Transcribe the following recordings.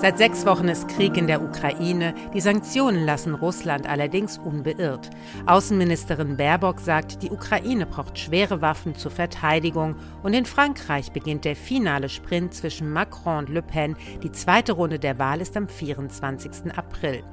Seit sechs Wochen ist Krieg in der Ukraine. Die Sanktionen lassen Russland allerdings unbeirrt. Außenministerin Baerbock sagt, die Ukraine braucht schwere Waffen zur Verteidigung. Und in Frankreich beginnt der finale Sprint zwischen Macron und Le Pen. Die zweite Runde der Wahl ist am 24. April.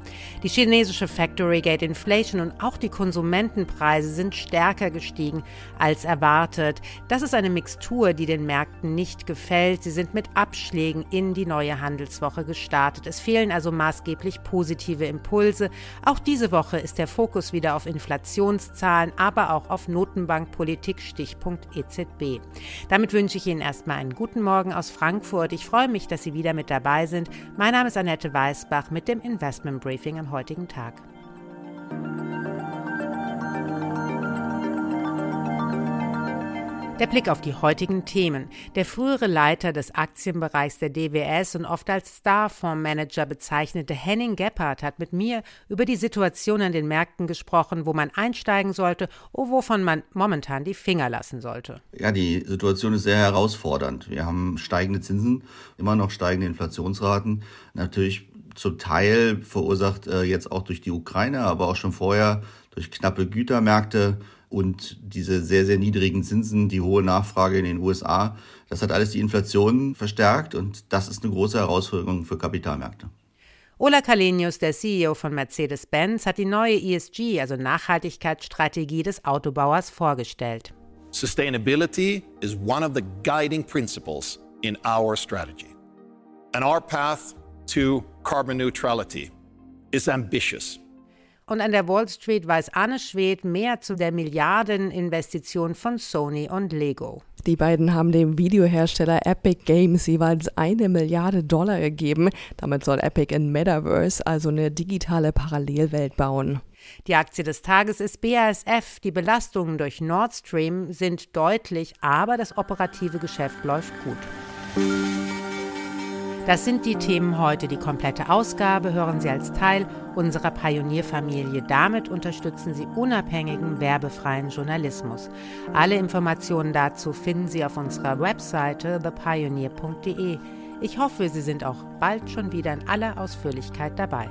Die chinesische Factory Gate Inflation und auch die Konsumentenpreise sind stärker gestiegen als erwartet. Das ist eine Mixtur, die den Märkten nicht gefällt. Sie sind mit Abschlägen in die neue Handelswoche gestartet gestartet. Es fehlen also maßgeblich positive Impulse. Auch diese Woche ist der Fokus wieder auf Inflationszahlen, aber auch auf Notenbankpolitik, Stichpunkt EZB. Damit wünsche ich Ihnen erstmal einen guten Morgen aus Frankfurt. Ich freue mich, dass Sie wieder mit dabei sind. Mein Name ist Annette Weißbach mit dem Investment Briefing am heutigen Tag. Der Blick auf die heutigen Themen. Der frühere Leiter des Aktienbereichs der DWS und oft als Star-Fondsmanager bezeichnete Henning Gebhardt hat mit mir über die Situation an den Märkten gesprochen, wo man einsteigen sollte und wovon man momentan die Finger lassen sollte. Ja, die Situation ist sehr herausfordernd. Wir haben steigende Zinsen, immer noch steigende Inflationsraten. Natürlich zum Teil verursacht äh, jetzt auch durch die Ukraine, aber auch schon vorher durch knappe Gütermärkte und diese sehr, sehr niedrigen Zinsen, die hohe Nachfrage in den USA, das hat alles die Inflation verstärkt und das ist eine große Herausforderung für Kapitalmärkte. Ola Kalenius, der CEO von Mercedes-Benz, hat die neue ESG, also Nachhaltigkeitsstrategie des Autobauers, vorgestellt. Sustainability is one of the guiding principles in our strategy. And our path to carbon neutrality is ambitious. Und an der Wall Street weiß Anne Schwed mehr zu der Milliardeninvestition von Sony und Lego. Die beiden haben dem Videohersteller Epic Games jeweils eine Milliarde Dollar gegeben. Damit soll Epic in Metaverse, also eine digitale Parallelwelt bauen. Die Aktie des Tages ist BASF. Die Belastungen durch Nord Stream sind deutlich, aber das operative Geschäft läuft gut. Das sind die Themen heute. Die komplette Ausgabe hören Sie als Teil unserer Pionierfamilie. Damit unterstützen Sie unabhängigen, werbefreien Journalismus. Alle Informationen dazu finden Sie auf unserer Webseite thepioneer.de. Ich hoffe, Sie sind auch bald schon wieder in aller Ausführlichkeit dabei.